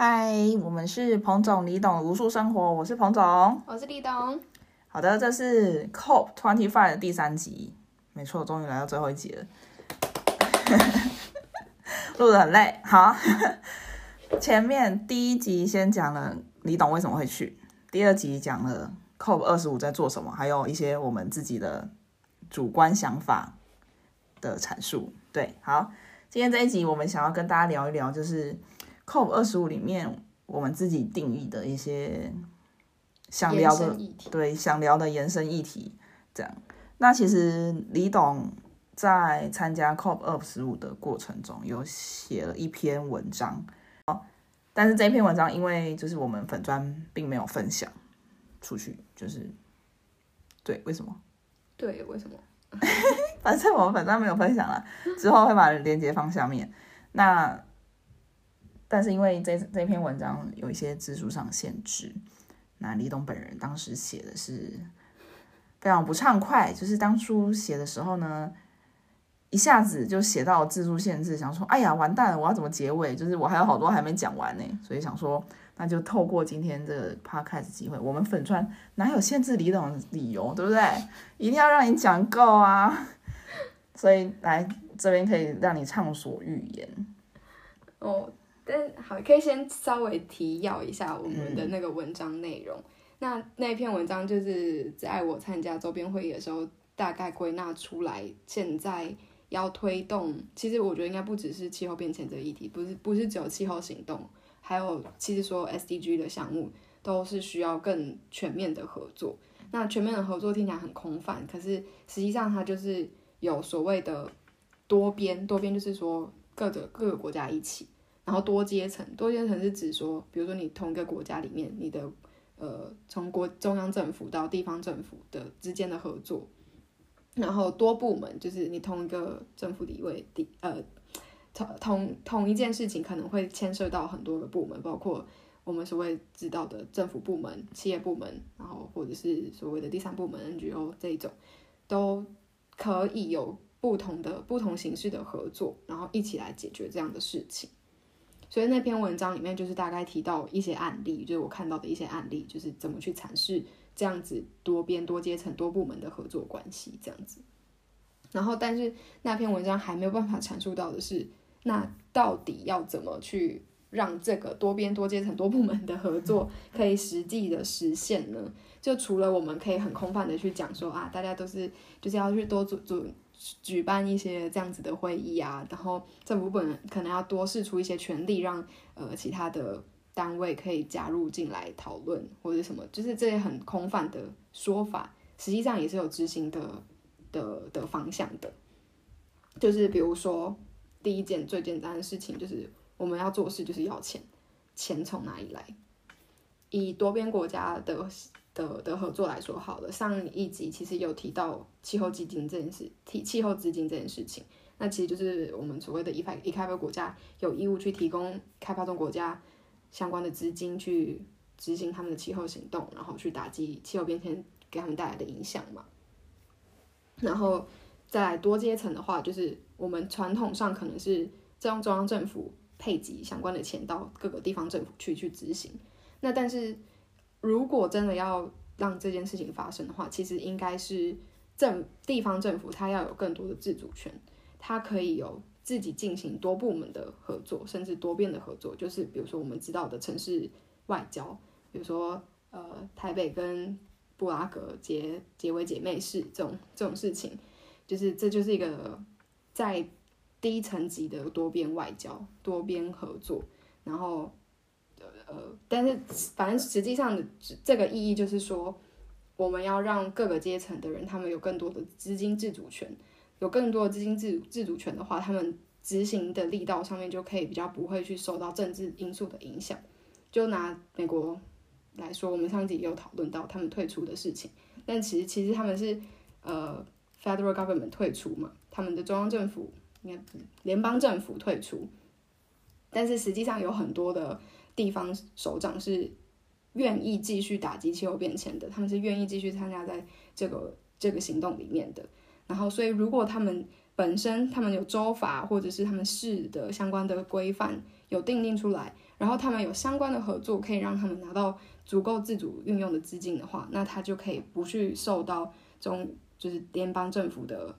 嗨，我们是彭总、李董无数生活，我是彭总，我是李董。好的，这是 COP Twenty Five 的第三集，没错，终于来到最后一集了，录的很累。好，前面第一集先讲了李董为什么会去，第二集讲了 COP 二十五在做什么，还有一些我们自己的主观想法的阐述。对，好，今天这一集我们想要跟大家聊一聊，就是。COP 二十五里面，我们自己定义的一些想聊的，对，想聊的延伸议题，这样。那其实李董在参加 COP 二十五的过程中，有写了一篇文章，哦，但是这篇文章因为就是我们粉砖并没有分享出去，就是对，为什么？对，为什么？反正我们粉砖没有分享了，之后会把链接放下面。那但是因为这这篇文章有一些字数上限制，那李董本人当时写的是非常不畅快，就是当初写的时候呢，一下子就写到字数限制，想说哎呀完蛋了，我要怎么结尾？就是我还有好多还没讲完呢，所以想说那就透过今天这个 podcast 机会，我们粉川哪有限制李董的理由，对不对？一定要让你讲够啊！所以来这边可以让你畅所欲言哦。但好，可以先稍微提要一下我们的那个文章内容。那那篇文章就是在我参加周边会议的时候，大概归纳出来，现在要推动。其实我觉得应该不只是气候变迁这个议题，不是不是只有气候行动，还有其实说 SDG 的项目都是需要更全面的合作。那全面的合作听起来很空泛，可是实际上它就是有所谓的多边，多边就是说各个各个国家一起。然后多阶层，多阶层是指说，比如说你同一个国家里面，你的呃从国中央政府到地方政府的之间的合作，然后多部门就是你同一个政府里位地呃同同同一件事情可能会牵涉到很多个部门，包括我们所谓知道的政府部门、企业部门，然后或者是所谓的第三部门 NGO 这一种，都可以有不同的不同形式的合作，然后一起来解决这样的事情。所以那篇文章里面就是大概提到一些案例，就是我看到的一些案例，就是怎么去阐释这样子多边、多阶层、多部门的合作关系这样子。然后，但是那篇文章还没有办法阐述到的是，那到底要怎么去让这个多边、多阶层、多部门的合作可以实际的实现呢？就除了我们可以很空泛的去讲说啊，大家都是就是要去多做做。举办一些这样子的会议啊，然后政府本可能要多试出一些权利，让呃其他的单位可以加入进来讨论或者什么，就是这些很空泛的说法，实际上也是有执行的的的方向的。就是比如说第一件最简单的事情，就是我们要做事就是要钱，钱从哪里来？以多边国家的。的的合作来说好了，上一集其实有提到气候基金这件事，提气候资金这件事情，那其实就是我们所谓的已发已开发国家有义务去提供开发中国家相关的资金去执行他们的气候行动，然后去打击气候变迁给他们带来的影响嘛。然后再来多阶层的话，就是我们传统上可能是中中央政府配给相关的钱到各个地方政府去去执行，那但是。如果真的要让这件事情发生的话，其实应该是政地方政府，它要有更多的自主权，它可以有自己进行多部门的合作，甚至多边的合作。就是比如说我们知道的城市外交，比如说呃台北跟布拉格结结为姐妹市这种这种事情，就是这就是一个在低层级的多边外交、多边合作，然后。呃，但是反正实际上的这个意义就是说，我们要让各个阶层的人，他们有更多的资金自主权，有更多的资金自自主权的话，他们执行的力道上面就可以比较不会去受到政治因素的影响。就拿美国来说，我们上集也有讨论到他们退出的事情，但其实其实他们是呃 federal government 退出嘛，他们的中央政府应该联邦政府退出，但是实际上有很多的。地方首长是愿意继续打击气候变迁的，他们是愿意继续参加在这个这个行动里面的。然后，所以如果他们本身他们有州法或者是他们市的相关的规范有定定出来，然后他们有相关的合作，可以让他们拿到足够自主运用的资金的话，那他就可以不去受到中就是联邦政府的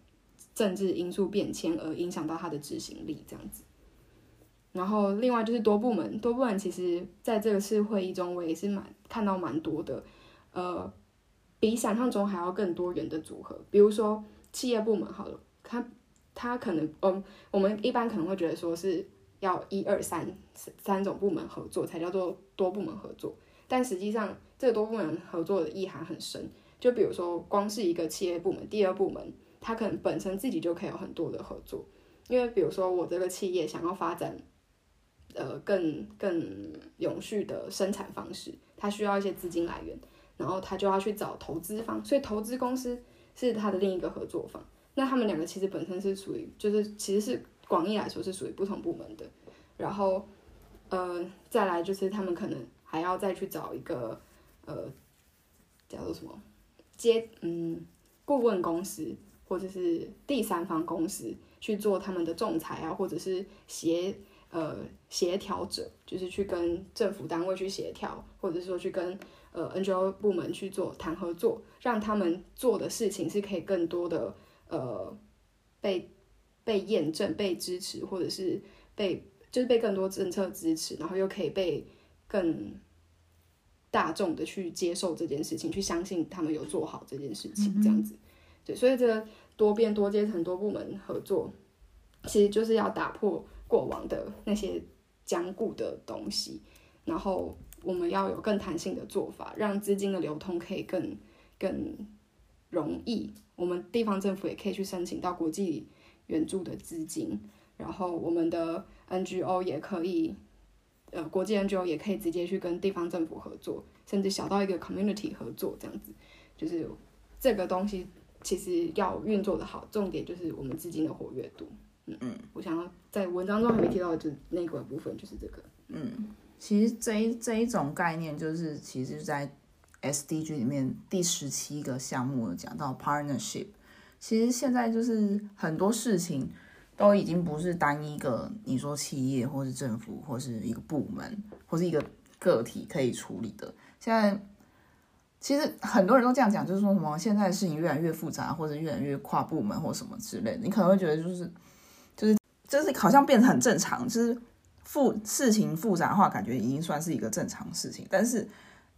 政治因素变迁而影响到他的执行力这样子。然后另外就是多部门，多部门其实在这个次会议中，我也是蛮看到蛮多的，呃，比想象中还要更多元的组合。比如说企业部门好了，它它可能，嗯，我们一般可能会觉得说是。要一二三三种部门合作才叫做多部门合作，但实际上这个多部门合作的意涵很深。就比如说，光是一个企业部门，第二部门它可能本身自己就可以有很多的合作。因为比如说，我这个企业想要发展呃更更永续的生产方式，它需要一些资金来源，然后他就要去找投资方，所以投资公司是他的另一个合作方。那他们两个其实本身是属于，就是其实是。广义来说是属于不同部门的，然后，呃，再来就是他们可能还要再去找一个，呃，叫做什么接嗯顾问公司或者是第三方公司去做他们的仲裁啊，或者是协呃协调者，就是去跟政府单位去协调，或者说去跟呃 NGO 部门去做谈合作，让他们做的事情是可以更多的呃被。被验证、被支持，或者是被就是被更多政策支持，然后又可以被更大众的去接受这件事情，去相信他们有做好这件事情，这样子。对，所以这个多边、多阶层、多部门合作，其实就是要打破过往的那些僵固的东西，然后我们要有更弹性的做法，让资金的流通可以更更容易。我们地方政府也可以去申请到国际。援助的资金，然后我们的 NGO 也可以，呃，国际 NGO 也可以直接去跟地方政府合作，甚至小到一个 community 合作这样子，就是这个东西其实要运作的好，重点就是我们资金的活跃度。嗯嗯，我想要在文章中还没提到的就那个部分就是这个。嗯，其实这一这一种概念就是其实在 SDG 里面第十七个项目讲到 partnership。其实现在就是很多事情都已经不是单一个，你说企业或是政府或是一个部门或是一个个体可以处理的。现在其实很多人都这样讲，就是说什么现在事情越来越复杂，或者越来越跨部门或什么之类的。你可能会觉得就是就是好像变得很正常，就是复事情复杂化，感觉已经算是一个正常事情。但是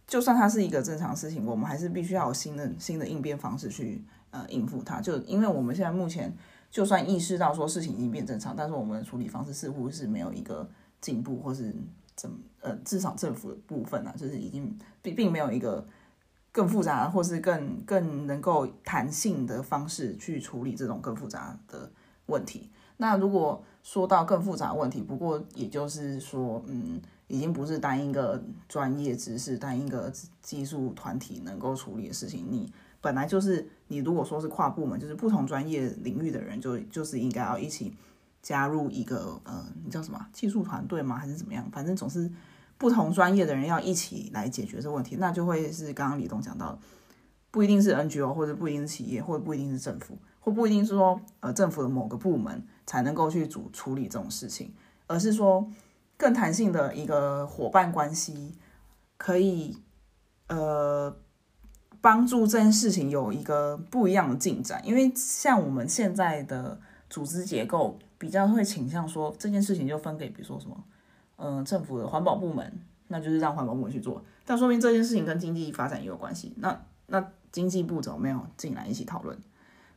就算它是一个正常事情，我们还是必须要有新的新的应变方式去。呃，应付它，就因为我们现在目前就算意识到说事情已经变正常，但是我们的处理方式似乎是没有一个进步，或是怎呃，至少政府的部分啊，就是已经并并没有一个更复杂或是更更能够弹性的方式去处理这种更复杂的问题。那如果说到更复杂的问题，不过也就是说，嗯，已经不是单一个专业知识、单一个技术团体能够处理的事情，你。本来就是你如果说是跨部门，就是不同专业领域的人，就就是应该要一起加入一个呃，你叫什么技术团队吗？还是怎么样？反正总是不同专业的人要一起来解决这个问题，那就会是刚刚李东讲到，不一定是 NGO 或者不一定是企业，或者不一定是政府，或不一定是说呃政府的某个部门才能够去主处理这种事情，而是说更弹性的一个伙伴关系，可以呃。帮助这件事情有一个不一样的进展，因为像我们现在的组织结构比较会倾向说这件事情就分给比如说什么，嗯，政府的环保部门，那就是让环保部门去做。但说明这件事情跟经济发展也有关系，那那经济部怎么没有进来一起讨论？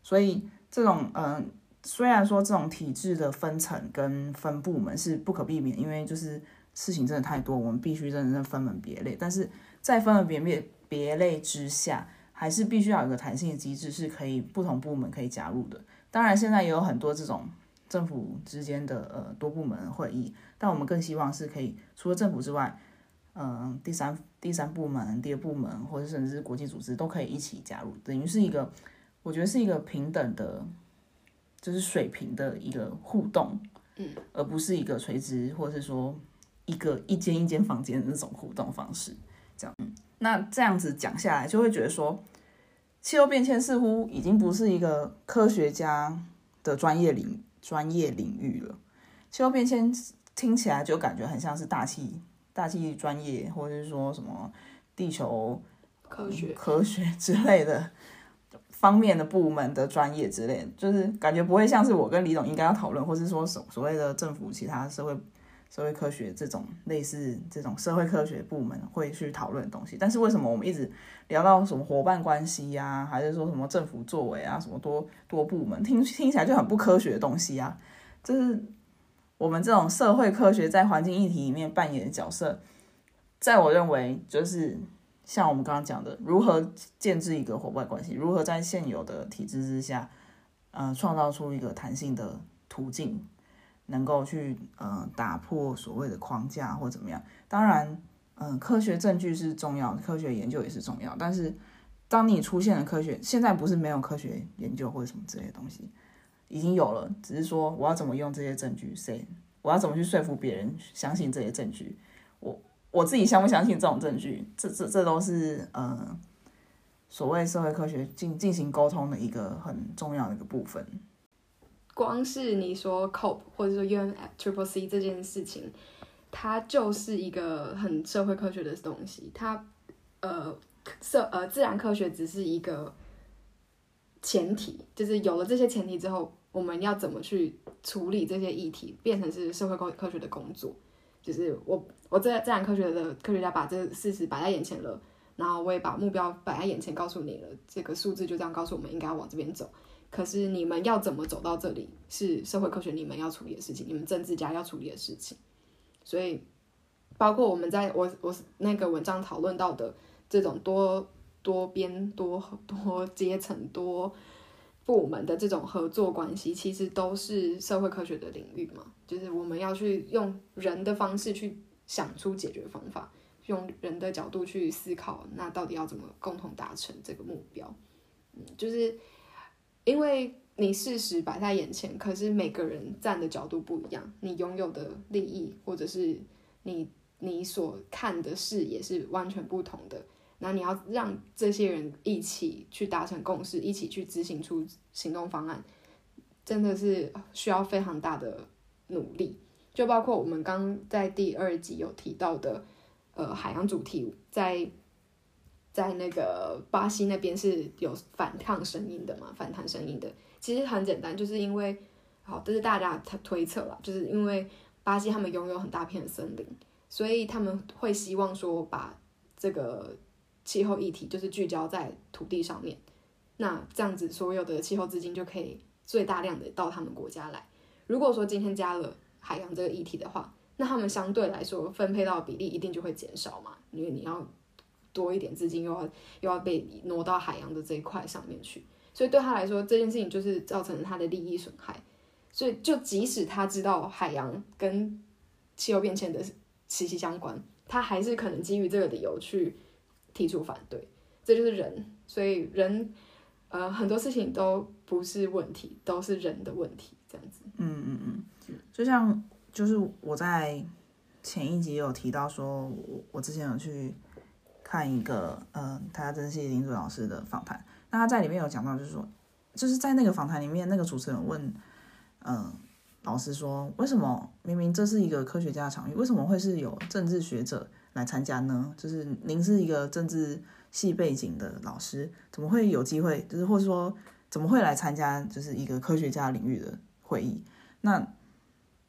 所以这种嗯，虽然说这种体制的分层跟分部门是不可避免，因为就是事情真的太多，我们必须真的分门别类。但是在分门别别。别类之下，还是必须要有一个弹性机制，是可以不同部门可以加入的。当然，现在也有很多这种政府之间的呃多部门会议，但我们更希望是可以除了政府之外，嗯，第三第三部门、第二部门或者甚至是国际组织都可以一起加入，等于是一个我觉得是一个平等的，就是水平的一个互动，嗯，而不是一个垂直或者是说一个一间一间房间的那种互动方式，这样，嗯。那这样子讲下来，就会觉得说，气候变迁似乎已经不是一个科学家的专业领专业领域了。气候变迁听起来就感觉很像是大气大气专业，或者是说什么地球科学科学之类的方面的部门的专业之类，就是感觉不会像是我跟李总应该要讨论，或是说所所谓的政府其他社会社会科学这种类似这种社会科学部门会去讨论的东西。但是为什么我们一直聊到什么伙伴关系呀、还是说什么政府作为啊，什么多多部门，听听起来就很不科学的东西啊？就是我们这种社会科学在环境议题里面扮演的角色，在我认为就是像我们刚刚讲的，如何建制一个伙伴关系，如何在现有的体制之下，呃，创造出一个弹性的途径，能够去呃打破所谓的框架或怎么样。当然，嗯、科学证据是重要，科学研究也是重要，但是当你出现了科学，现在不是没有科学研究或者什么之类东西，已经有了，只是说我要怎么用这些证据，谁我要怎么去说服别人相信这些证据，我自己相不相信这种证据，这这这都是呃所谓社会科学进进行沟通的一个很重要的一个部分。光是你说 COPE 或者说 UN Triple C 这件事情，它就是一个很社会科学的东西。它呃社呃自然科学只是一个前提，就是有了这些前提之后，我们要怎么去处理这些议题，变成是社会科科学的工作。就是我我这自然科学的科学家把这事实摆在眼前了，然后我也把目标摆在眼前，告诉你了，这个数字就这样告诉我们应该往这边走。可是你们要怎么走到这里，是社会科学你们要处理的事情，你们政治家要处理的事情。所以，包括我们在我我那个文章讨论到的这种多多边、多多阶层、多部门的这种合作关系，其实都是社会科学的领域嘛。就是我们要去用人的方式去想出解决方法，用人的角度去思考，那到底要怎么共同达成这个目标？嗯，就是。因为你事实摆在眼前，可是每个人站的角度不一样，你拥有的利益或者是你你所看的视野是完全不同的。那你要让这些人一起去达成共识，一起去执行出行动方案，真的是需要非常大的努力。就包括我们刚在第二集有提到的，呃，海洋主题在。在那个巴西那边是有反抗声音的嘛，反弹声音的。其实很简单，就是因为，好，这是大家推推测啦，就是因为巴西他们拥有很大片的森林，所以他们会希望说把这个气候议题就是聚焦在土地上面，那这样子所有的气候资金就可以最大量的到他们国家来。如果说今天加了海洋这个议题的话，那他们相对来说分配到的比例一定就会减少嘛，因为你要。多一点资金又要又要被挪到海洋的这一块上面去，所以对他来说这件事情就是造成了他的利益损害。所以就即使他知道海洋跟气候变迁的息息相关，他还是可能基于这个理由去提出反对。这就是人，所以人呃很多事情都不是问题，都是人的问题，这样子。嗯嗯嗯，就像就是我在前一集有提到说，我我之前有去。看一个，呃，他珍惜林祖老师的访谈，那他在里面有讲到，就是说，就是在那个访谈里面，那个主持人问，嗯，老师说，为什么明明这是一个科学家的场域，为什么会是有政治学者来参加呢？就是您是一个政治系背景的老师，怎么会有机会，就是或者说怎么会来参加，就是一个科学家领域的会议？那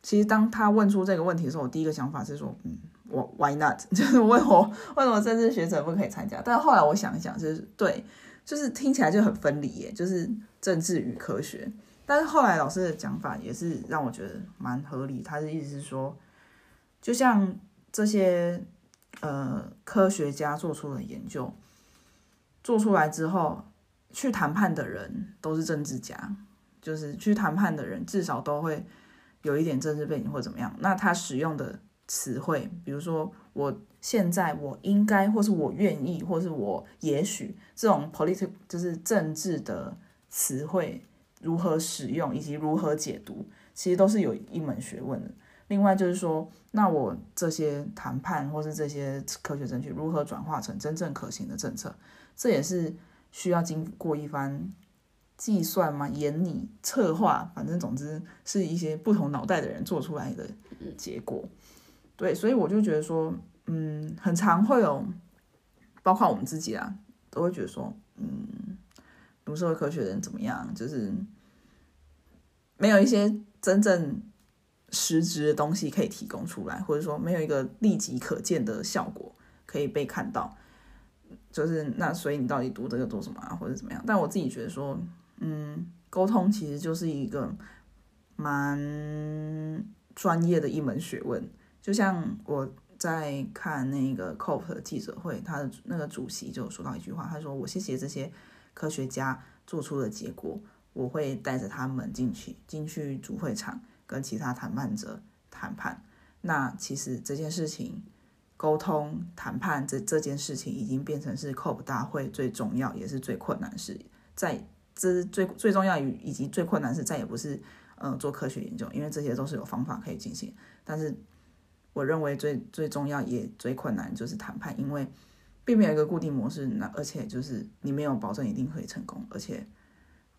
其实当他问出这个问题的时候，我第一个想法是说，嗯。我 Why not？就是为我为什么政治学者不可以参加？但是后来我想一想，就是对，就是听起来就很分离耶，就是政治与科学。但是后来老师的讲法也是让我觉得蛮合理。他的意思是说，就像这些呃科学家做出了研究，做出来之后去谈判的人都是政治家，就是去谈判的人至少都会有一点政治背景或怎么样。那他使用的。词汇，比如说我现在我应该，或是我愿意，或是我也许，这种 political 就是政治的词汇如何使用以及如何解读，其实都是有一门学问的。另外就是说，那我这些谈判或是这些科学证据如何转化成真正可行的政策，这也是需要经过一番计算嘛、研拟、策划，反正总之是一些不同脑袋的人做出来的结果。对，所以我就觉得说，嗯，很常会有，包括我们自己啊，都会觉得说，嗯，读社会科学的人怎么样，就是没有一些真正实质的东西可以提供出来，或者说没有一个立即可见的效果可以被看到，就是那所以你到底读这个做什么啊，或者怎么样？但我自己觉得说，嗯，沟通其实就是一个蛮专业的一门学问，就像我。在看那个 COP 的记者会，他的那个主席就说到一句话，他说：“我谢谢这些科学家做出的结果，我会带着他们进去进去主会场跟其他谈判者谈判。那其实这件事情，沟通谈判这这件事情已经变成是 COP 大会最重要也是最困难事，在这最最重要与以及最困难是再也不是呃做科学研究，因为这些都是有方法可以进行，但是。”我认为最最重要也最困难就是谈判，因为并没有一个固定模式，那而且就是你没有保证一定可以成功，而且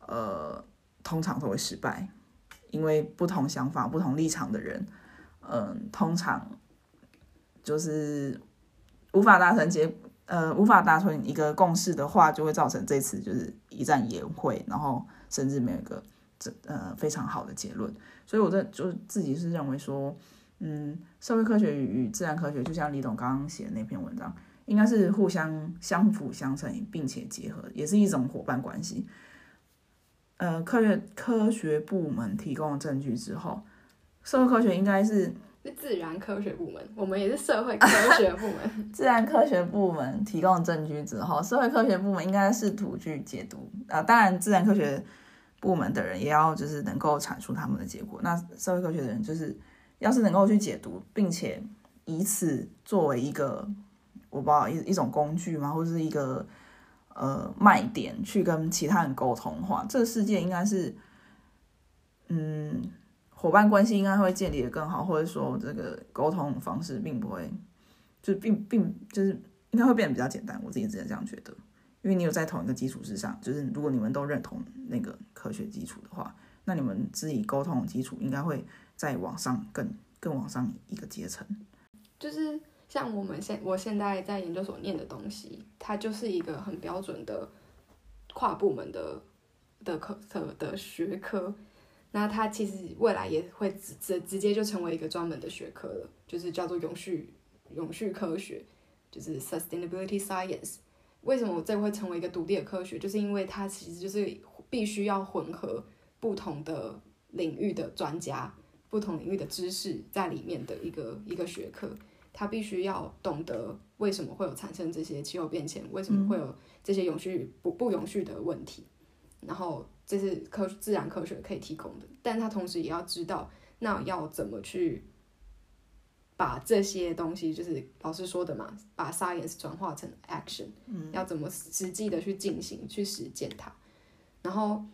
呃通常都会失败，因为不同想法、不同立场的人，嗯，通常就是无法达成结呃无法达成一个共识的话，就会造成这次就是一战也会，然后甚至没有一个这呃非常好的结论，所以我这就自己是认为说。嗯，社会科学与自然科学，就像李董刚刚写的那篇文章，应该是互相相辅相成，并且结合，也是一种伙伴关系。呃，科学科学部门提供证据之后，社会科学应该是自然科学部门，我们也是社会科学部门。自然科学部门提供证据之后，社会科学部门应该试图去解读。啊，当然，自然科学部门的人也要就是能够阐述他们的结果。那社会科学的人就是。要是能够去解读，并且以此作为一个我不知道一一种工具嘛，或者是一个呃卖点，去跟其他人沟通的话，这个世界应该是嗯伙伴关系应该会建立的更好，或者说这个沟通方式并不会就并并就是应该会变得比较简单。我自己直接这样觉得，因为你有在同一个基础之上，就是如果你们都认同那个科学基础的话，那你们自己沟通的基础应该会。再往上更更往上一个阶层，就是像我们现我现在在研究所念的东西，它就是一个很标准的跨部门的的科的的学科。那它其实未来也会直直直接就成为一个专门的学科了，就是叫做永续永续科学，就是 sustainability science。为什么我这会成为一个独立的科学？就是因为它其实就是必须要混合不同的领域的专家。不同领域的知识在里面的一个一个学科，他必须要懂得为什么会有产生这些气候变迁，为什么会有这些永续不不永续的问题，然后这是科自然科学可以提供的，但他同时也要知道那要怎么去把这些东西，就是老师说的嘛，把 science 转化成 action，要怎么实际的去进行去实践它，然后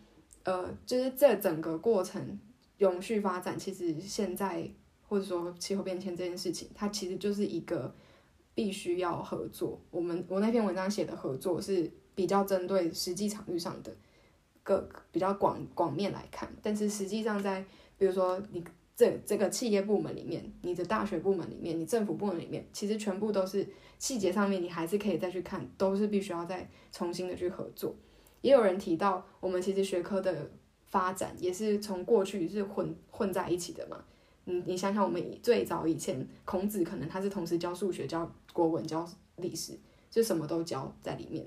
呃，就是这整个过程。永续发展其实现在或者说气候变迁这件事情，它其实就是一个必须要合作。我们我那篇文章写的合作是比较针对实际场域上的各比较广广面来看，但是实际上在比如说你这这个企业部门里面，你的大学部门里面，你政府部门里面，其实全部都是细节上面你还是可以再去看，都是必须要再重新的去合作。也有人提到，我们其实学科的。发展也是从过去是混混在一起的嘛，你你想想，我们最早以前，孔子可能他是同时教数学、教国文、教历史，就什么都教在里面。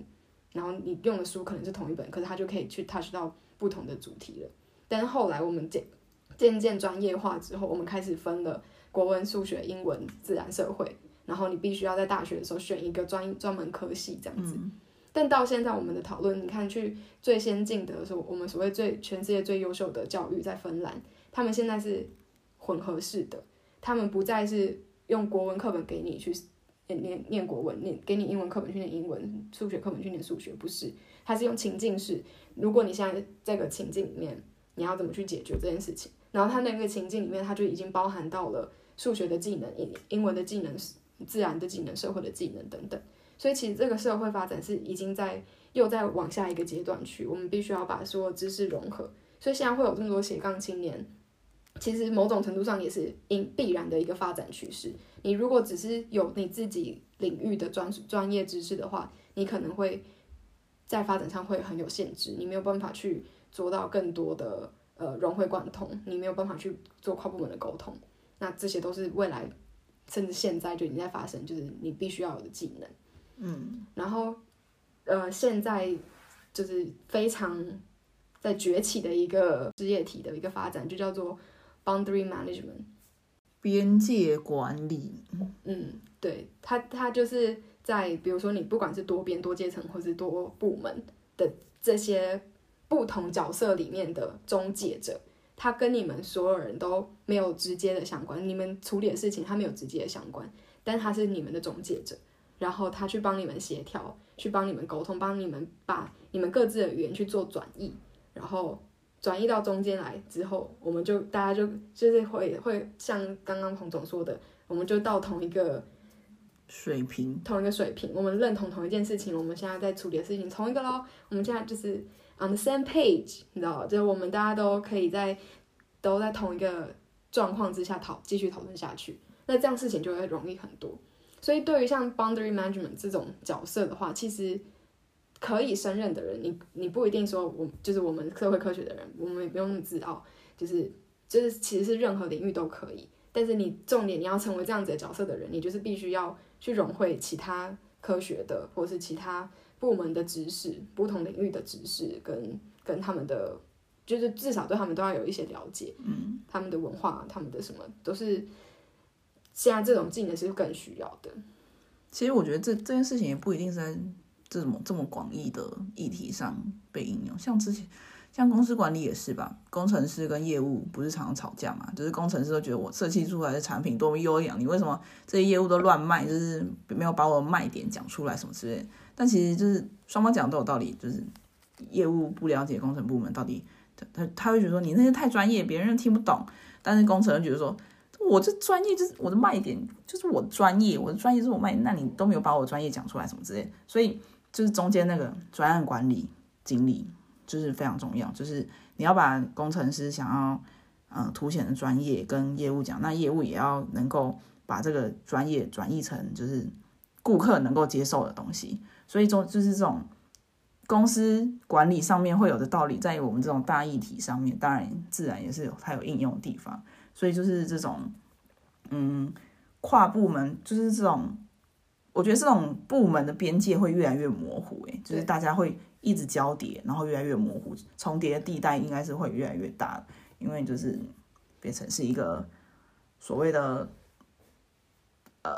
然后你用的书可能是同一本，可是他就可以去 touch 到不同的主题了。但是后来我们渐渐渐专业化之后，我们开始分了国文、数学、英文、自然、社会，然后你必须要在大学的时候选一个专专门科系这样子。但到现在，我们的讨论，你看，去最先进的，所我们所谓最全世界最优秀的教育，在芬兰，他们现在是混合式的，他们不再是用国文课本给你去念念念国文，念给你英文课本去念英文，数学课本去念数学，不是，它是用情境式。如果你现在这个情境里面，你要怎么去解决这件事情？然后它那个情境里面，它就已经包含到了数学的技能、英英文的技能、自然的技能、社会的技能等等。所以其实这个社会发展是已经在又在往下一个阶段去，我们必须要把所有知识融合。所以现在会有这么多斜杠青年，其实某种程度上也是因必然的一个发展趋势。你如果只是有你自己领域的专专业知识的话，你可能会在发展上会很有限制，你没有办法去做到更多的呃融会贯通，你没有办法去做跨部门的沟通。那这些都是未来甚至现在就已经在发生，就是你必须要有的技能。嗯，然后呃，现在就是非常在崛起的一个职业体的一个发展，就叫做 boundary management。边界管理，嗯，对，它它就是在比如说你不管是多边、多阶层或是多部门的这些不同角色里面的中介者，他跟你们所有人都没有直接的相关，你们处理的事情他没有直接的相关，但他是你们的中介者，然后他去帮你们协调，去帮你们沟通，帮你们把你们各自的语言去做转译，然后转移到中间来之后，我们就大家就就是会会像刚刚彭总说的，我们就到同一个水平，同一个水平，我们认同同一件事情，我们现在在处理的事情同一个咯，我们现在就是 on the same page，你知道就是我们大家都可以在都在同一个状况之下讨继续讨论下去，那这样事情就会容易很多。所以对于像 boundary management 这种角色的话，其实可以胜任的人，你你不一定说我就是我们社会科学的人，我们也不用那么自傲，就是就是其实是任何领域都可以。但是你重点你要成为这样子的角色的人，你就是必须要去融会其他科学的或是其他部门的知识、不同领域的知识跟跟他们的，就是至少对他们都要有一些了解，嗯，他们的文化、他们的什么都是现在这种技能是更需要的。其实我觉得这这件事情也不一定是在这种这么广义的议题上被应用，像之前像公司管理也是吧，工程师跟业务不是常常吵架嘛，就是工程师都觉得我设计出来的产品多么优良，你为什么这些业务都乱卖，就是没有把我的卖点讲出来什么之类。但其实就是双方讲的都有道理，就是业务不了解工程部门到底，他他他会觉得说你那些太专业，别人听不懂，但是工程觉得说。我这专业就是我的卖点，就是我的专业，我的专业是我卖，那你都没有把我专业讲出来什么之类，所以就是中间那个专案管理经理就是非常重要，就是你要把工程师想要呃凸显的专业跟业务讲，那业务也要能够把这个专业转译成就是顾客能够接受的东西，所以中就是这种公司管理上面会有的道理，在于我们这种大议题上面，当然自然也是有它有应用的地方。所以就是这种，嗯，跨部门就是这种，我觉得这种部门的边界会越来越模糊，诶，就是大家会一直交叠，然后越来越模糊，重叠的地带应该是会越来越大，因为就是变成是一个所谓的呃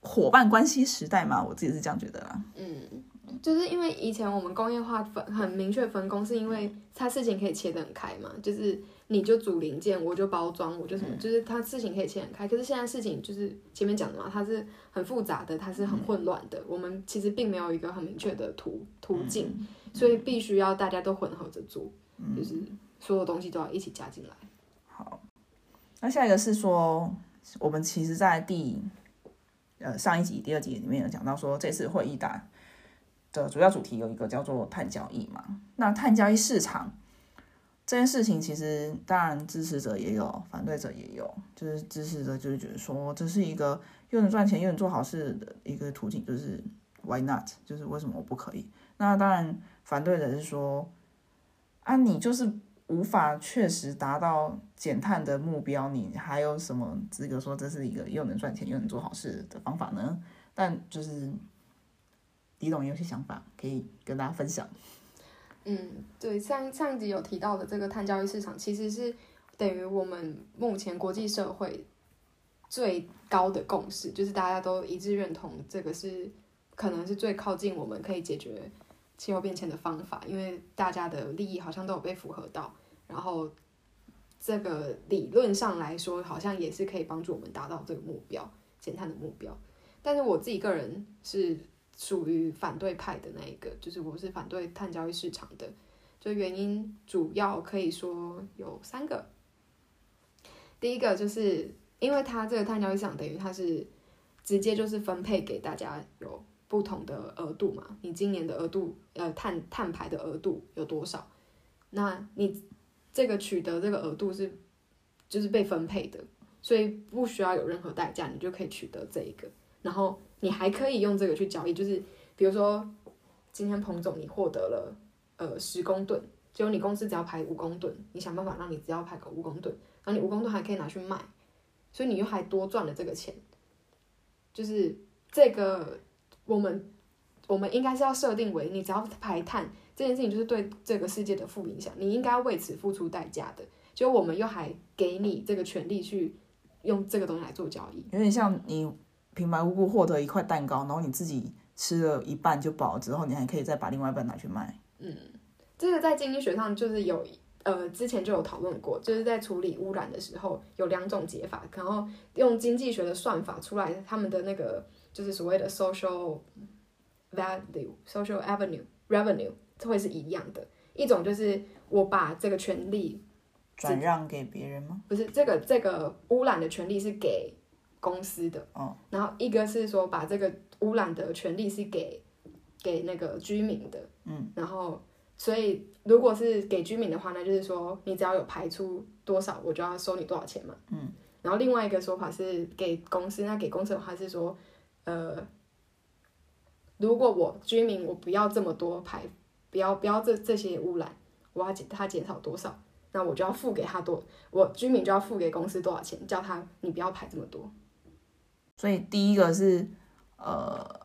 伙伴关系时代嘛，我自己是这样觉得啦。嗯，就是因为以前我们工业化分很明确分工，是因为它事情可以切得很开嘛，就是你就组零件，我就包装，我就什么，就是它事情可以切很开。可是现在事情就是前面讲的嘛，它是很复杂的，它是很混乱的。我们其实并没有一个很明确的途途径，所以必须要大家都混合着做，就是所有东西都要一起加进来。好，那下一个是说，我们其实，在第呃上一集、第二集里面有讲到说，这次会议的的主要主题有一个叫做碳交易嘛。那碳交易市场这件事情，其实当然支持者也有，反对者也有。就是支持者就是觉得说，这是一个又能赚钱又能做好事的一个途径，就是 Why not？就是为什么我不可以？那当然，反对者是说，啊，你就是。无法确实达到减碳的目标，你还有什么资格说这是一个又能赚钱又能做好事的方法呢？但就是李董有些想法可以跟大家分享。嗯，对，上上集有提到的这个碳交易市场，其实是等于我们目前国际社会最高的共识，就是大家都一致认同这个是可能是最靠近我们可以解决。气候变迁的方法，因为大家的利益好像都有被符合到，然后这个理论上来说，好像也是可以帮助我们达到这个目标，减碳的目标。但是我自己个人是属于反对派的那一个，就是我是反对碳交易市场的。就原因主要可以说有三个。第一个就是因为它这个碳交易市场等于它是直接就是分配给大家有。不同的额度嘛，你今年的额度，呃，碳碳排的额度有多少？那你这个取得这个额度是就是被分配的，所以不需要有任何代价，你就可以取得这一个。然后你还可以用这个去交易，就是比如说今天彭总你获得了呃十公吨，结果你公司只要排五公吨，你想办法让你只要排个五公吨，然后你五公吨还可以拿去卖，所以你又还多赚了这个钱。就是这个我们我们应该是要设定为，你只要排碳这件事情就是对这个世界的负影响，你应该为此付出代价的。就我们又还给你这个权利去用这个东西来做交易，有点像你平白无故获得一块蛋糕，然后你自己吃了一半就饱了之后，你还可以再把另外一半拿去卖。嗯这个在经济学上就是有呃之前就有讨论过，就是在处理污染的时候有两种解法，然后用经济学的算法出来，他们的那个就是所谓的 social value、social avenue、revenue，这会是一样的。一种就是我把这个权利转让给别人吗？不是这个这个污染的权利是给公司的，哦，然后一个是说把这个污染的权利是给给那个居民的，嗯，然后所以如果是给居民的话，那就是说你只要有排出多少，我就要收你多少钱嘛，嗯，然后另外一个说法是给公司，那给公司的话是说，呃，如果我居民我不要这么多排，不要不要这这些污染，我要减他减少多少，那我就要付给他多，我居民就要付给公司多少钱，叫他你不要排这么多。所以第一个是呃，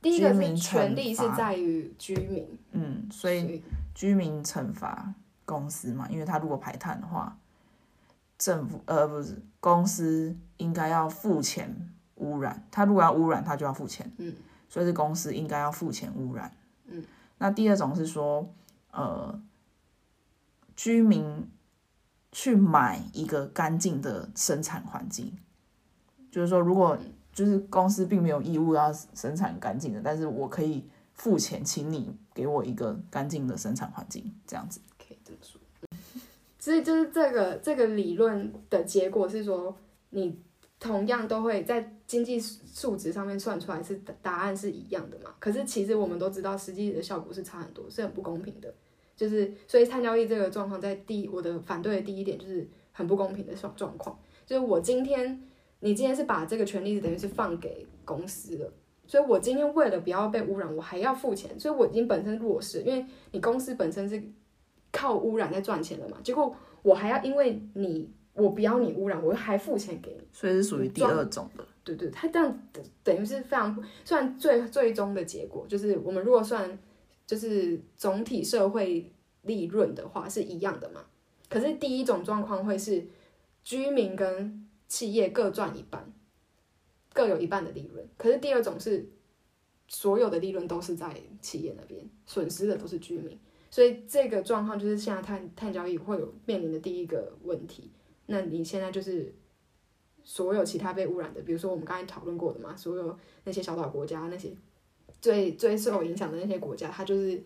第一个是居民权利是在于居民，嗯，所以居民惩罚公司嘛，因为他如果排碳的话，政府呃不是公司应该要付钱污染，他如果要污染，他就要付钱，嗯，所以是公司应该要付钱污染，嗯，那第二种是说，呃，居民去买一个干净的生产环境，就是说，如果就是公司并没有义务要生产干净的，但是我可以付钱，请你给我一个干净的生产环境，这样子。可以这么说。所以就是这个这个理论的结果是说，你同样都会在经济数值上面算出来是答案是一样的嘛？可是其实我们都知道，实际的效果是差很多，是很不公平的。就是所以碳交易这个状况，在第一我的反对的第一点就是很不公平的状状况，就是我今天你今天是把这个权利等于是放给公司了。所以我今天为了不要被污染，我还要付钱，所以我已经本身弱势，因为你公司本身是靠污染在赚钱的嘛，结果我还要因为你我不要你污染，我还付钱给你，所以是属于第二种的。对对，他这样等等于是非常，虽然最最终的结果就是我们如果算就是总体社会利润的话是一样的嘛，可是第一种状况会是居民跟企业各赚一半，各有一半的利润，可是第二种是所有的利润都是在企业那边，损失的都是居民。所以这个状况就是现在碳碳交易会有面临的第一个问题。那你现在就是所有其他被污染的，比如说我们刚才讨论过的嘛，所有那些小岛国家，那些最最受影响的那些国家，它就是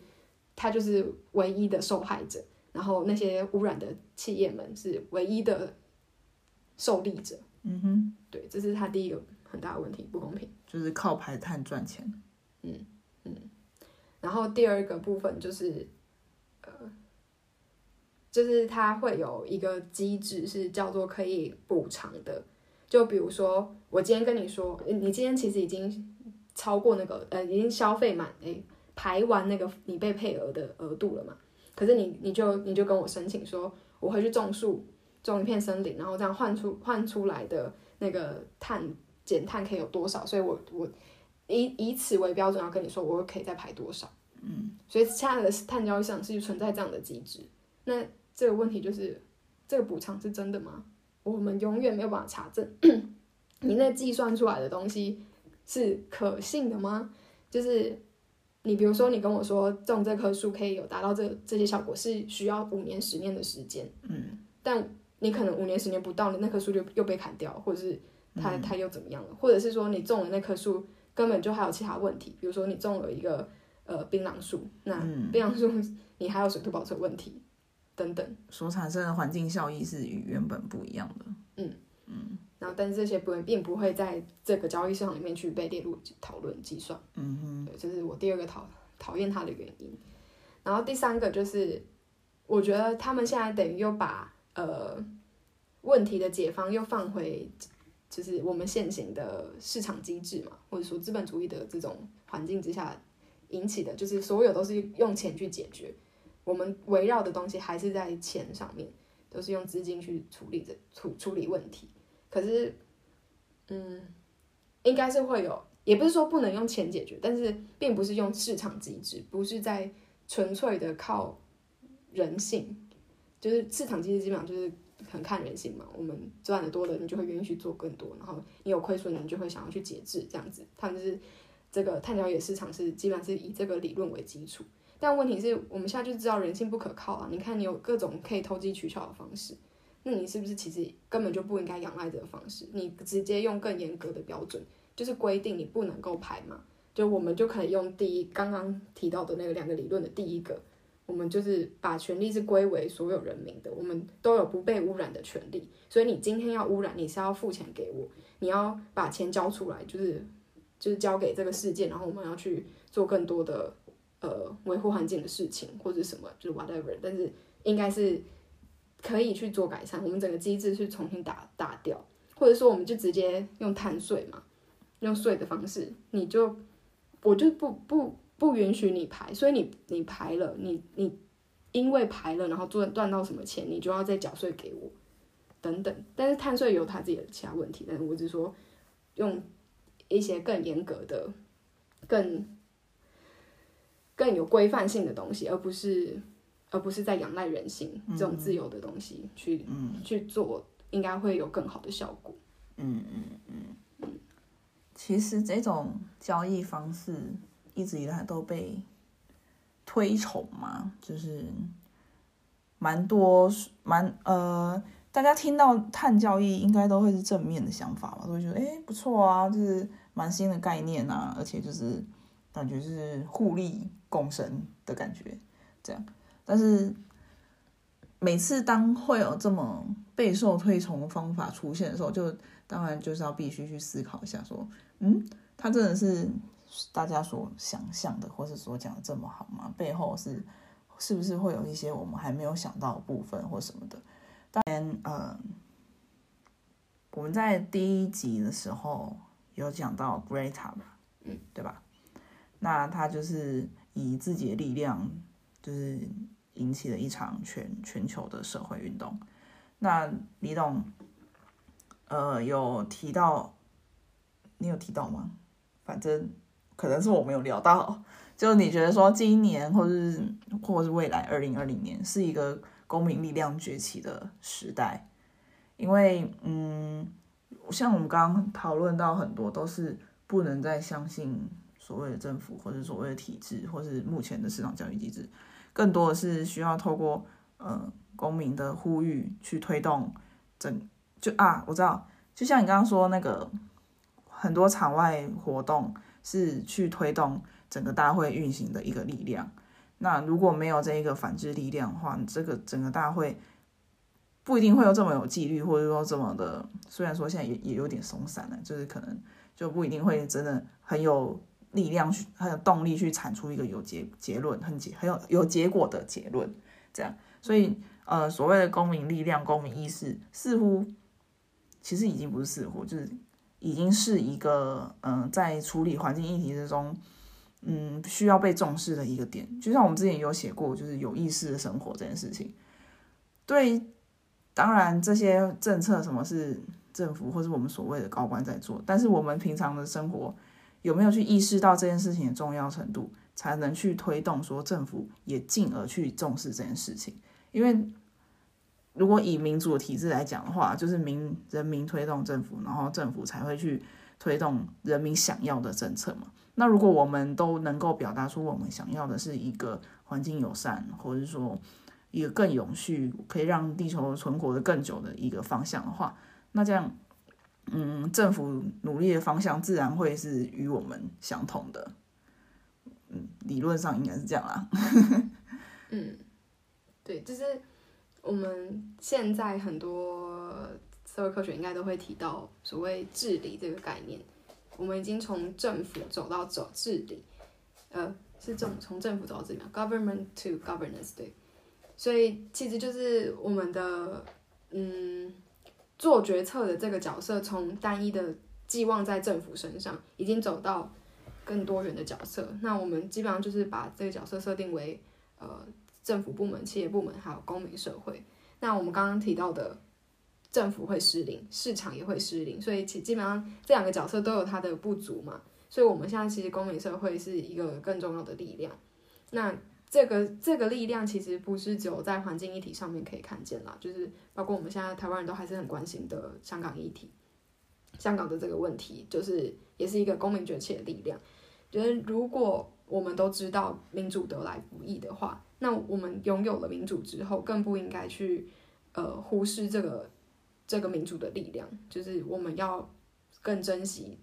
它就是唯一的受害者，然后那些污染的企业们是唯一的受利者。嗯哼，对，这是他第一个很大的问题，不公平。就是靠排碳赚钱。嗯嗯然后第二个部分就是，呃，就是他会有一个机制是叫做可以补偿的。就比如说，我今天跟你说，你今天其实已经超过那个呃，已经消费满诶排完那个你被配额的额度了嘛？可是你你就你就跟我申请说，我回去种树，种一片森林，然后这样换出换出来的那个碳减碳可以有多少？所以我我以以此为标准，要跟你说我可以再排多少。嗯，所以现在的碳交易市场是存在这样的机制。那这个问题就是，这个补偿是真的吗？我们永远没有办法查证，你那计算出来的东西是可信的吗？就是你比如说，你跟我说种这棵树可以有达到这这些效果，是需要五年、十年的时间。嗯，但你可能五年、十年不到，你那棵树就又被砍掉，或者是它它又怎么样了？或者是说你种的那棵树根本就还有其他问题，比如说你种了一个呃槟榔树，那槟榔树你还有水土保持问题等等。所产生的环境效益是与原本不一样的。嗯嗯然后，但是这些不并不会在这个交易市场里面去被列入讨论计算。嗯哼，对，这是我第二个讨讨厌它的原因。然后第三个就是，我觉得他们现在等于又把呃问题的解方又放回就是我们现行的市场机制嘛，或者说资本主义的这种环境之下引起的，就是所有都是用钱去解决，我们围绕的东西还是在钱上面，都是用资金去处理的处处理问题。可是，嗯，应该是会有，也不是说不能用钱解决，但是并不是用市场机制，不是在纯粹的靠人性，就是市场机制基本上就是很看人性嘛。我们赚的多了，你就会愿意去做更多，然后你有亏损，你就会想要去节制，这样子。他们就是这个碳交易市场是基本上是以这个理论为基础，但问题是我们现在就知道人性不可靠啊。你看，你有各种可以投机取巧的方式。那你是不是其实根本就不应该仰赖这个方式？你直接用更严格的标准，就是规定你不能够排嘛？就我们就可以用第一刚刚提到的那个两个理论的第一个，我们就是把权利是归为所有人民的，我们都有不被污染的权利。所以你今天要污染，你是要付钱给我，你要把钱交出来，就是就是交给这个世界，然后我们要去做更多的呃维护环境的事情或者什么，就是 whatever。但是应该是。可以去做改善，我们整个机制去重新打打掉，或者说我们就直接用碳税嘛，用税的方式，你就我就不不不允许你排，所以你你排了，你你因为排了，然后赚赚到什么钱，你就要再缴税给我，等等。但是碳税有它自己的其他问题，但是我只说用一些更严格的、更更有规范性的东西，而不是。而不是在仰赖人性这种自由的东西去去做，应该会有更好的效果。嗯嗯嗯嗯。其实这种交易方式一直以来都被推崇嘛，就是蛮多蛮呃，大家听到碳交易应该都会是正面的想法吧，都会觉得哎不错啊，就是蛮新的概念啊，而且就是感觉是互利共生的感觉，这样。但是每次当会有这么备受推崇的方法出现的时候，就当然就是要必须去思考一下，说，嗯，它真的是大家所想象的，或是所讲的这么好吗？背后是是不是会有一些我们还没有想到的部分或什么的？当然，呃，我们在第一集的时候有讲到 Greta 吧，嗯，对吧？那他就是以自己的力量，就是。引起了一场全全球的社会运动。那李董，呃，有提到，你有提到吗？反正可能是我没有聊到。就你觉得说，今年或是或是未来二零二零年是一个公民力量崛起的时代，因为嗯，像我们刚刚讨论到很多，都是不能再相信所谓的政府或者所谓的体制，或是目前的市场交易机制。更多的是需要透过呃公民的呼吁去推动整就啊我知道，就像你刚刚说那个很多场外活动是去推动整个大会运行的一个力量。那如果没有这一个反制力量的话，这个整个大会不一定会有这么有纪律，或者说这么的，虽然说现在也也有点松散了，就是可能就不一定会真的很有。力量去，很有动力去产出一个有结结论、很结很有有结果的结论，这样，所以呃，所谓的公民力量、公民意识，似乎其实已经不是似乎，就是已经是一个嗯，在处理环境议题之中，嗯，需要被重视的一个点。就像我们之前有写过，就是有意识的生活这件事情。对，当然这些政策什么是政府或是我们所谓的高官在做，但是我们平常的生活。有没有去意识到这件事情的重要程度，才能去推动说政府也进而去重视这件事情？因为如果以民主的体制来讲的话，就是民人民推动政府，然后政府才会去推动人民想要的政策嘛。那如果我们都能够表达出我们想要的是一个环境友善，或者是说一个更永续，可以让地球存活的更久的一个方向的话，那这样。嗯，政府努力的方向自然会是与我们相同的。嗯，理论上应该是这样啦。嗯，对，就是我们现在很多社会科学应该都会提到所谓治理这个概念。我们已经从政府走到走治理，呃，是从从政府走到治理，government to governance。对，所以其实就是我们的嗯。做决策的这个角色从单一的寄望在政府身上，已经走到更多元的角色。那我们基本上就是把这个角色设定为呃政府部门、企业部门还有公民社会。那我们刚刚提到的政府会失灵，市场也会失灵，所以其基本上这两个角色都有它的不足嘛。所以我们现在其实公民社会是一个更重要的力量。那这个这个力量其实不是只有在环境议题上面可以看见啦，就是包括我们现在台湾人都还是很关心的香港议题，香港的这个问题，就是也是一个公民崛起的力量。觉得如果我们都知道民主得来不易的话，那我们拥有了民主之后，更不应该去呃忽视这个这个民主的力量，就是我们要更珍惜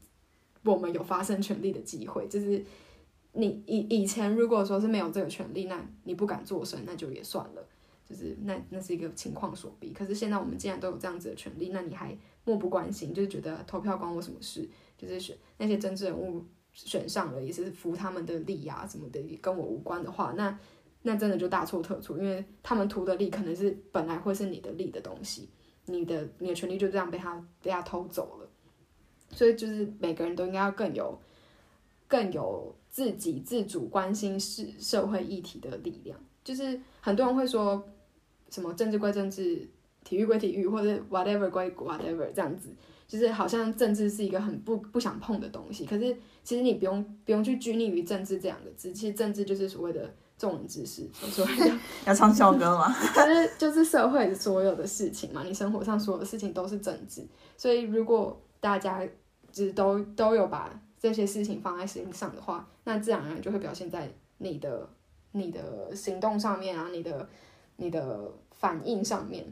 我们有发声权利的机会，就是。你以以前如果说是没有这个权利，那你不敢做声，那就也算了，就是那那是一个情况所逼。可是现在我们既然都有这样子的权利，那你还漠不关心，就是觉得投票关我什么事？就是选那些政治人物选上了，也是服他们的利啊什么的，跟我无关的话，那那真的就大错特错，因为他们图的利可能是本来会是你的利的东西，你的你的权利就这样被他被他偷走了。所以就是每个人都应该要更有更有。自己自主关心是社会议题的力量，就是很多人会说什么政治归政治，体育归体育，或者 whatever 归 whatever 这样子，就是好像政治是一个很不不想碰的东西。可是其实你不用不用去拘泥于政治这两个字，其实政治就是所谓的众人之事，所谓的 要唱校歌吗？就是就是社会所有的事情嘛，你生活上所有的事情都是政治，所以如果大家就是都都有把。这些事情放在心上的话，那自然而然就会表现在你的你的行动上面啊，你的你的反应上面，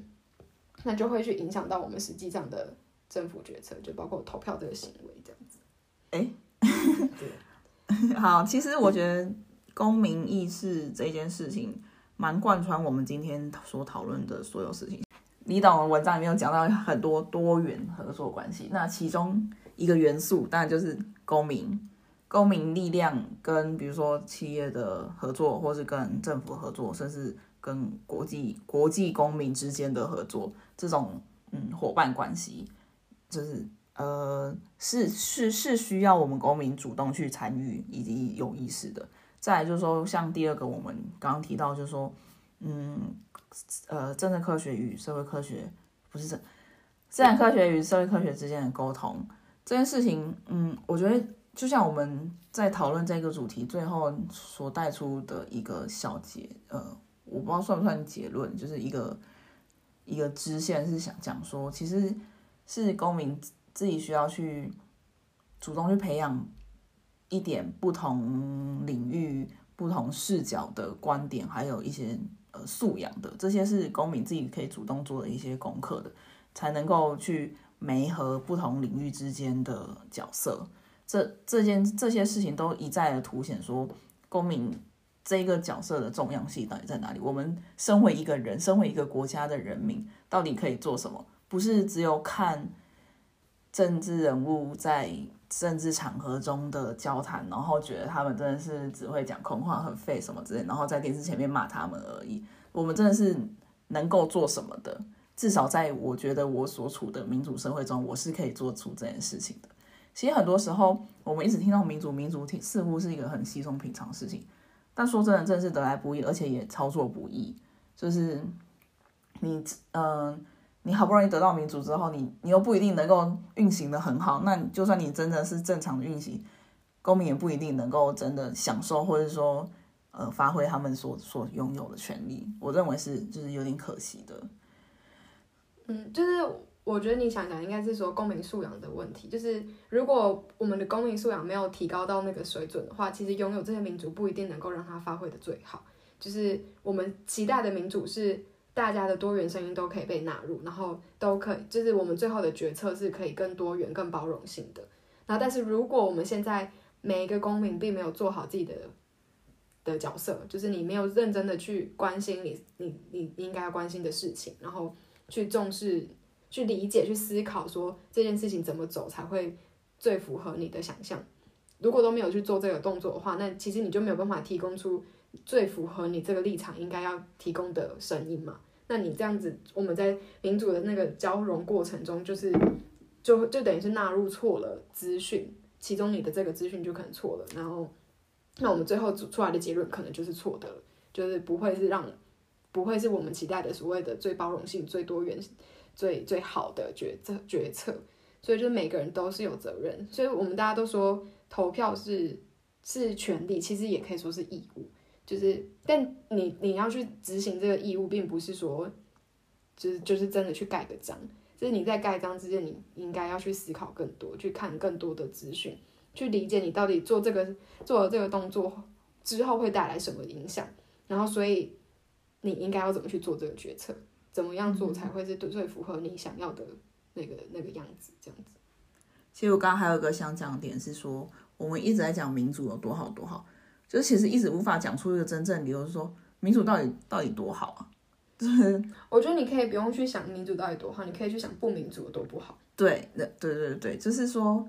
那就会去影响到我们实际上的政府决策，就包括投票这个行为这样子。哎，对，好，其实我觉得公民意识这件事情蛮贯穿我们今天所讨论的所有事情。李导的文章里面有讲到很多多元合作关系，那其中一个元素当然就是。公民、公民力量跟比如说企业的合作，或是跟政府合作，甚至跟国际国际公民之间的合作，这种嗯伙伴关系，就是呃是是是需要我们公民主动去参与以及有意识的。再来就是说，像第二个我们刚刚提到，就是说嗯呃政治科学与社会科学不是自自然科学与社会科学之间的沟通。这件事情，嗯，我觉得就像我们在讨论这个主题最后所带出的一个小结，呃，我不知道算不算结论，就是一个一个支线是想讲说，其实是公民自己需要去主动去培养一点不同领域、不同视角的观点，还有一些呃素养的，这些是公民自己可以主动做的一些功课的，才能够去。媒和不同领域之间的角色，这这件这些事情都一再的凸显说，公民这个角色的重要性到底在哪里？我们身为一个人，身为一个国家的人民，到底可以做什么？不是只有看政治人物在政治场合中的交谈，然后觉得他们真的是只会讲空话、很废什么之类，然后在电视前面骂他们而已。我们真的是能够做什么的？至少在我觉得我所处的民主社会中，我是可以做出这件事情的。其实很多时候，我们一直听到民主，民主挺似乎是一个很稀松平常的事情。但说真的，真是得来不易，而且也操作不易。就是你，嗯，你好不容易得到民主之后，你你又不一定能够运行的很好。那就算你真的是正常的运行，公民也不一定能够真的享受，或者说，呃，发挥他们所所拥有的权利。我认为是，就是有点可惜的。嗯，就是我觉得你想想，应该是说公民素养的问题。就是如果我们的公民素养没有提高到那个水准的话，其实拥有这些民主不一定能够让它发挥的最好。就是我们期待的民主是大家的多元声音都可以被纳入，然后都可以，就是我们最后的决策是可以更多元、更包容性的。然后，但是如果我们现在每一个公民并没有做好自己的的角色，就是你没有认真的去关心你你你应该要关心的事情，然后。去重视、去理解、去思考，说这件事情怎么走才会最符合你的想象。如果都没有去做这个动作的话，那其实你就没有办法提供出最符合你这个立场应该要提供的声音嘛。那你这样子，我们在民主的那个交融过程中，就是就就等于是纳入错了资讯，其中你的这个资讯就可能错了，然后那我们最后出来的结论可能就是错的，就是不会是让不会是我们期待的所谓的最包容性、最多元、最最好的决策决策。所以就是每个人都是有责任，所以我们大家都说投票是是权利，其实也可以说是义务。就是，但你你要去执行这个义务，并不是说，就是就是真的去盖个章。就是你在盖章之前，你应该要去思考更多，去看更多的资讯，去理解你到底做这个做了这个动作之后会带来什么影响。然后，所以你应该要怎么去做这个决策？怎么样做才会是最符合你想要的那个那个样子？这样子。其实我刚刚还有一个想讲点是说，我们一直在讲民主有多好多好。就是其实一直无法讲出一个真正理由，说民主到底到底多好啊？就是我觉得你可以不用去想民主到底多好，你可以去想不民主有多不好。对，对对对对，就是说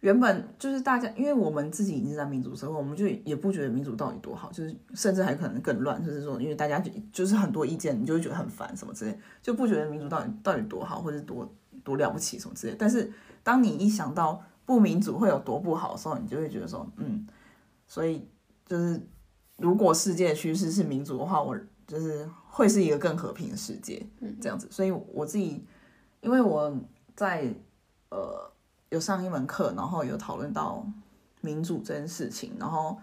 原本就是大家，因为我们自己已经在民主社会，我们就也不觉得民主到底多好，就是甚至还可能更乱。就是说，因为大家就就是很多意见，你就会觉得很烦什么之类，就不觉得民主到底到底多好，或者多多了不起什么之类。但是当你一想到不民主会有多不好的时候，你就会觉得说，嗯。所以就是，如果世界趋势是民主的话，我就是会是一个更和平的世界，这样子。所以我自己，因为我在呃有上一门课，然后有讨论到民主这件事情，然后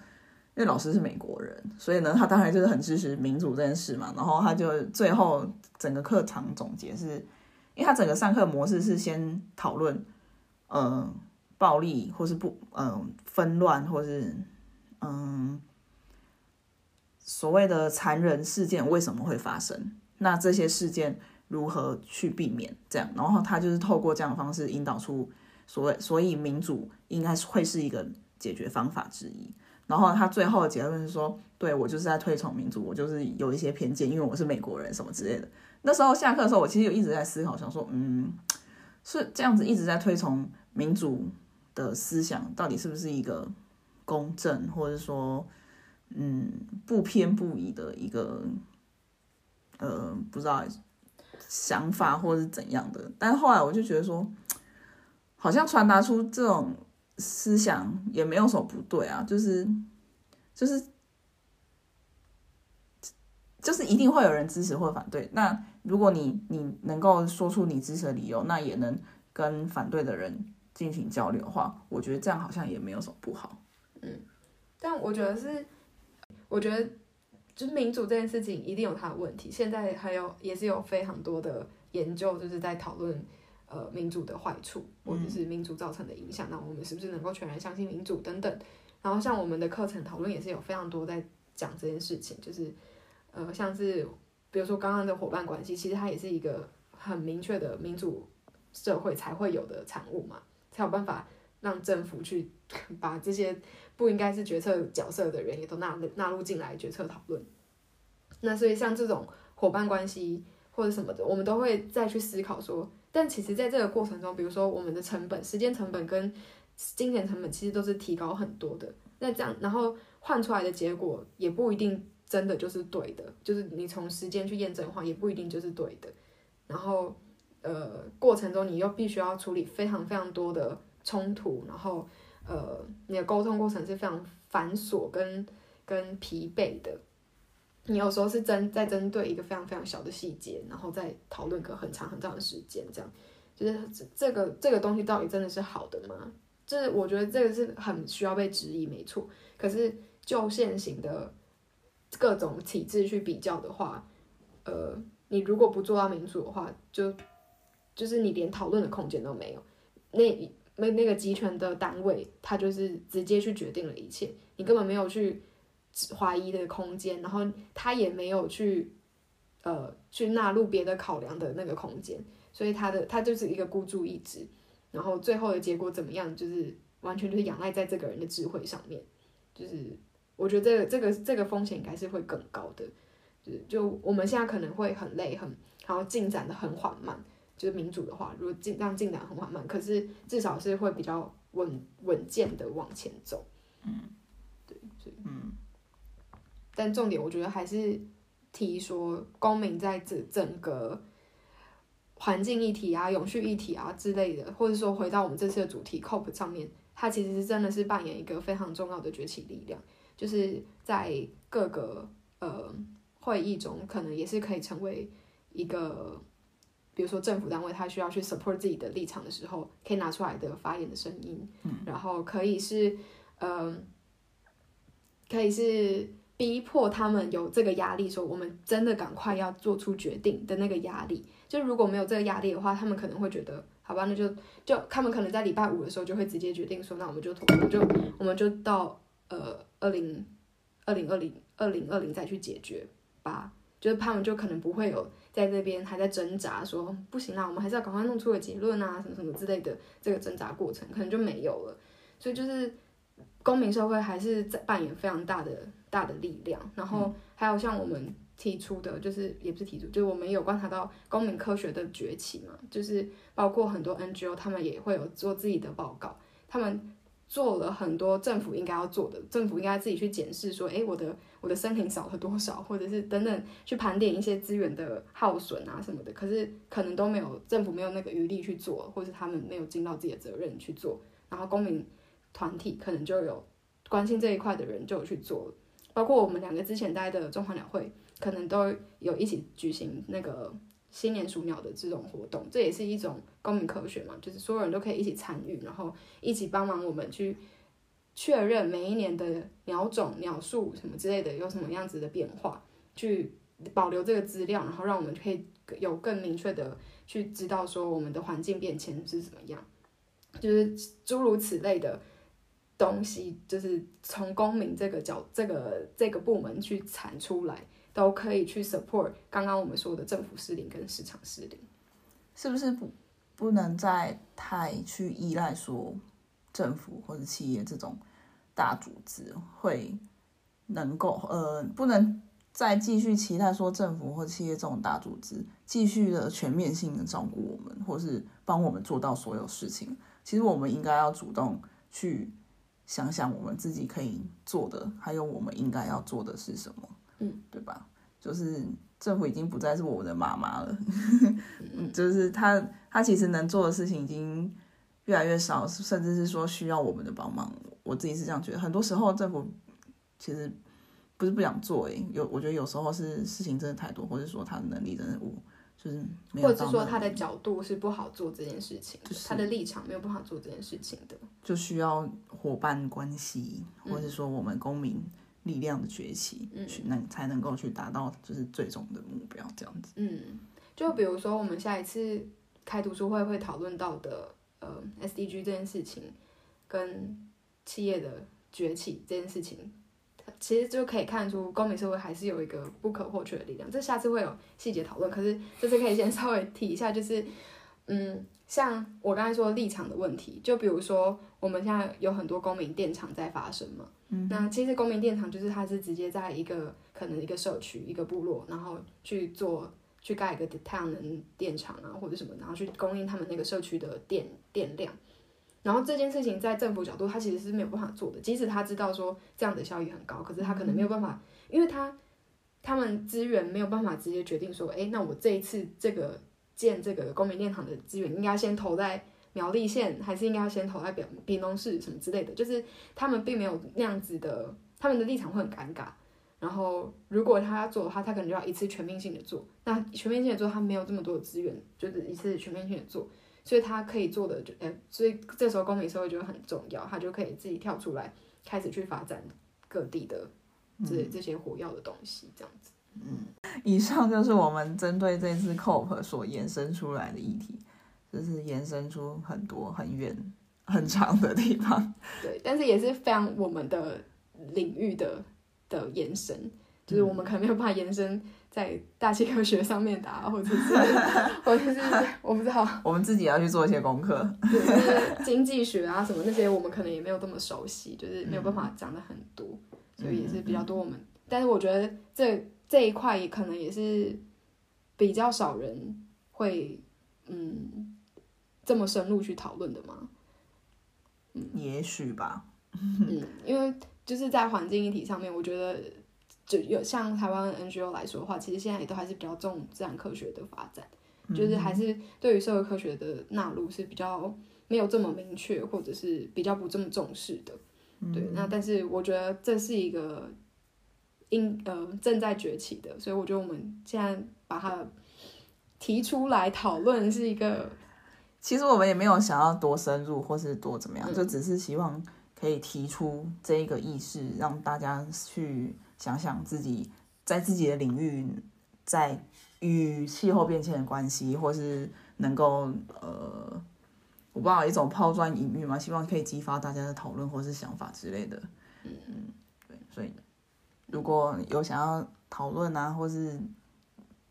因为老师是美国人，所以呢，他当然就是很支持民主这件事嘛。然后他就最后整个课堂总结是，因为他整个上课模式是先讨论，嗯，暴力或是不，嗯，纷乱或是。嗯，所谓的残忍事件为什么会发生？那这些事件如何去避免？这样，然后他就是透过这样的方式引导出所谓，所以民主应该是会是一个解决方法之一。然后他最后的结论是说，对我就是在推崇民主，我就是有一些偏见，因为我是美国人什么之类的。那时候下课的时候，我其实有一直在思考，想说，嗯，是这样子一直在推崇民主的思想，到底是不是一个？公正，或者说，嗯，不偏不倚的一个，呃，不知道想法或者是怎样的。但后来我就觉得说，好像传达出这种思想也没有什么不对啊，就是，就是，就是一定会有人支持或反对。那如果你你能够说出你支持的理由，那也能跟反对的人进行交流的话，我觉得这样好像也没有什么不好。嗯，但我觉得是，我觉得就是民主这件事情一定有它的问题。现在还有也是有非常多的研究，就是在讨论呃民主的坏处，或者是民主造成的影响。那我们是不是能够全然相信民主等等？然后像我们的课程讨论也是有非常多在讲这件事情，就是呃像是比如说刚刚的伙伴关系，其实它也是一个很明确的民主社会才会有的产物嘛，才有办法让政府去 把这些。不应该是决策角色的人也都纳纳入进来决策讨论。那所以像这种伙伴关系或者什么的，我们都会再去思考说，但其实在这个过程中，比如说我们的成本、时间成本跟金钱成本其实都是提高很多的。那这样，然后换出来的结果也不一定真的就是对的，就是你从时间去验证的话，也不一定就是对的。然后呃，过程中你又必须要处理非常非常多的冲突，然后。呃，你的沟通过程是非常繁琐跟跟疲惫的。你有时候是针在针对一个非常非常小的细节，然后再讨论个很长很长的时间，这样就是这这个这个东西到底真的是好的吗？就是我觉得这个是很需要被质疑，没错。可是就现行的各种体制去比较的话，呃，你如果不做到民主的话，就就是你连讨论的空间都没有。那。那那个集权的单位，他就是直接去决定了一切，你根本没有去怀疑的空间，然后他也没有去呃去纳入别的考量的那个空间，所以他的他就是一个孤注一掷，然后最后的结果怎么样，就是完全就是仰赖在这个人的智慧上面，就是我觉得这个这个这个风险应该是会更高的，就就我们现在可能会很累很，然后进展的很缓慢。就是民主的话，如果进让进展很缓慢，可是至少是会比较稳稳健的往前走。嗯，对，所以嗯，但重点我觉得还是提说，公民在这整个环境议题啊、永续议题啊之类的，或者说回到我们这次的主题 COP 上面，它其实是真的是扮演一个非常重要的崛起力量，就是在各个呃会议中，可能也是可以成为一个，比如说政府单位他需要去 support 自己的立场的时候，可以拿出来的发言的声音，然后可以是呃，可以是。逼迫他们有这个压力，说我们真的赶快要做出决定的那个压力。就如果没有这个压力的话，他们可能会觉得，好吧，那就就他们可能在礼拜五的时候就会直接决定说，那我们就投，就我们就到呃二零二零二零二零二零再去解决吧。就是他们就可能不会有在这边还在挣扎，说不行啦，我们还是要赶快弄出个结论啊，什么什么之类的这个挣扎过程可能就没有了。所以就是公民社会还是在扮演非常大的。大的力量，然后还有像我们提出的，就是也不是提出，就是我们有观察到公民科学的崛起嘛，就是包括很多 NGO，他们也会有做自己的报告，他们做了很多政府应该要做的，政府应该自己去检视说，诶，我的我的森林少了多少，或者是等等去盘点一些资源的耗损啊什么的，可是可能都没有政府没有那个余力去做，或者他们没有尽到自己的责任去做，然后公民团体可能就有关心这一块的人就有去做。包括我们两个之前待的中华鸟会，可能都有一起举行那个新年数鸟的这种活动，这也是一种公民科学嘛，就是所有人都可以一起参与，然后一起帮忙我们去确认每一年的鸟种、鸟数什么之类的有什么样子的变化，去保留这个资料，然后让我们可以有更明确的去知道说我们的环境变迁是怎么样，就是诸如此类的。东西就是从公民这个角这个这个部门去产出来，都可以去 support 刚刚我们说的政府失灵跟市场失灵，是不是不不能再太去依赖说政府或者企业这种大组织会能够呃不能再继续期待说政府或企业这种大组织继续的全面性的照顾我们，或是帮我们做到所有事情。其实我们应该要主动去。想想我们自己可以做的，还有我们应该要做的是什么，嗯，对吧？就是政府已经不再是我们的妈妈了，嗯，就是他他其实能做的事情已经越来越少，甚至是说需要我们的帮忙。我自己是这样觉得，很多时候政府其实不是不想做，诶，有我觉得有时候是事情真的太多，或者说他的能力真的无。就是，或者是说他的角度是不好做这件事情，就是他的立场没有办法做这件事情的，就需要伙伴关系，或者说我们公民力量的崛起，去能才能够去达到就是最终的目标这样子。嗯，就比如说我们下一次开读书会会讨论到的，呃，SDG 这件事情跟企业的崛起这件事情。其实就可以看出，公民社会还是有一个不可或缺的力量。这下次会有细节讨论，可是这次可以先稍微提一下，就是，嗯，像我刚才说立场的问题，就比如说我们现在有很多公民电厂在发生嘛，嗯，那其实公民电厂就是它是直接在一个可能一个社区、一个部落，然后去做去盖一个太阳能电厂啊或者什么，然后去供应他们那个社区的电电量。然后这件事情在政府角度，他其实是没有办法做的。即使他知道说这样的效益很高，可是他可能没有办法，因为他他们资源没有办法直接决定说，哎，那我这一次这个建这个公民电厂的资源应该先投在苗栗县，还是应该要先投在表屏东市什么之类的？就是他们并没有那样子的，他们的立场会很尴尬。然后如果他要做的话，他可能就要一次全面性的做。那全面性的做，他没有这么多的资源，就是一次全面性的做。所以他可以做的就，呃，所以这时候公民社会就很重要，他就可以自己跳出来，开始去发展各地的这这些火药的东西，这样子。嗯，以上就是我们针对这次 COP 所延伸出来的议题，就是延伸出很多很远很长的地方。对，但是也是非常我们的领域的的延伸，就是我们可能没有办法延伸。在大气科学上面答，或者是，或者是我不知道，我们自己要去做一些功课，对，就是经济学啊什么那些，我们可能也没有这么熟悉，就是没有办法讲的很多，所以也是比较多我们。但是我觉得这这一块也可能也是比较少人会嗯这么深入去讨论的吗，嗯，也许吧，嗯，因为就是在环境议题上面，我觉得。就有像台湾 NGO 来说的话，其实现在也都还是比较重自然科学的发展，就是还是对于社会科学的纳入是比较没有这么明确，或者是比较不这么重视的。对，那但是我觉得这是一个应呃正在崛起的，所以我觉得我们现在把它提出来讨论是一个。其实我们也没有想要多深入或是多怎么样，就只是希望可以提出这一个意识，让大家去想想自己在自己的领域在与气候变迁的关系，或是能够呃，我不知道一种抛砖引玉嘛，希望可以激发大家的讨论或是想法之类的。嗯嗯，对，所以如果有想要讨论啊，或是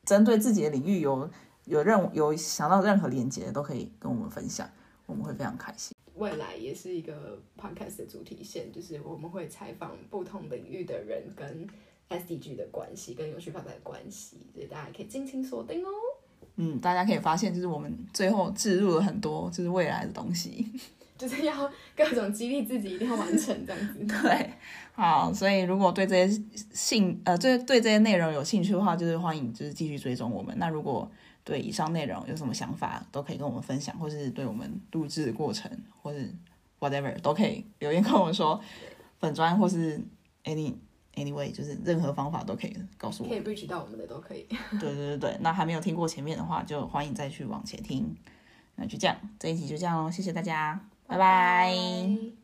针对自己的领域有。有任有想到任何连接都可以跟我们分享，我们会非常开心。未来也是一个 podcast 的主题线，就是我们会采访不同领域的人跟 SDG 的关系，跟永续发展的关系，所以大家可以尽情锁定哦。嗯，大家可以发现，就是我们最后置入了很多就是未来的东西，就是要各种激励自己一定要完成这样子。对，好，所以如果对这些兴呃，对对这些内容有兴趣的话，就是欢迎就是继续追踪我们。那如果对以上内容有什么想法，都可以跟我们分享，或是对我们录制的过程，或是 whatever 都可以留言跟我们说。粉砖或是 any anyway，就是任何方法都可以告诉我。可以 reach 到我们的都可以。对对对对，那还没有听过前面的话，就欢迎再去往前听。那就这样，这一集就这样喽，谢谢大家，拜拜。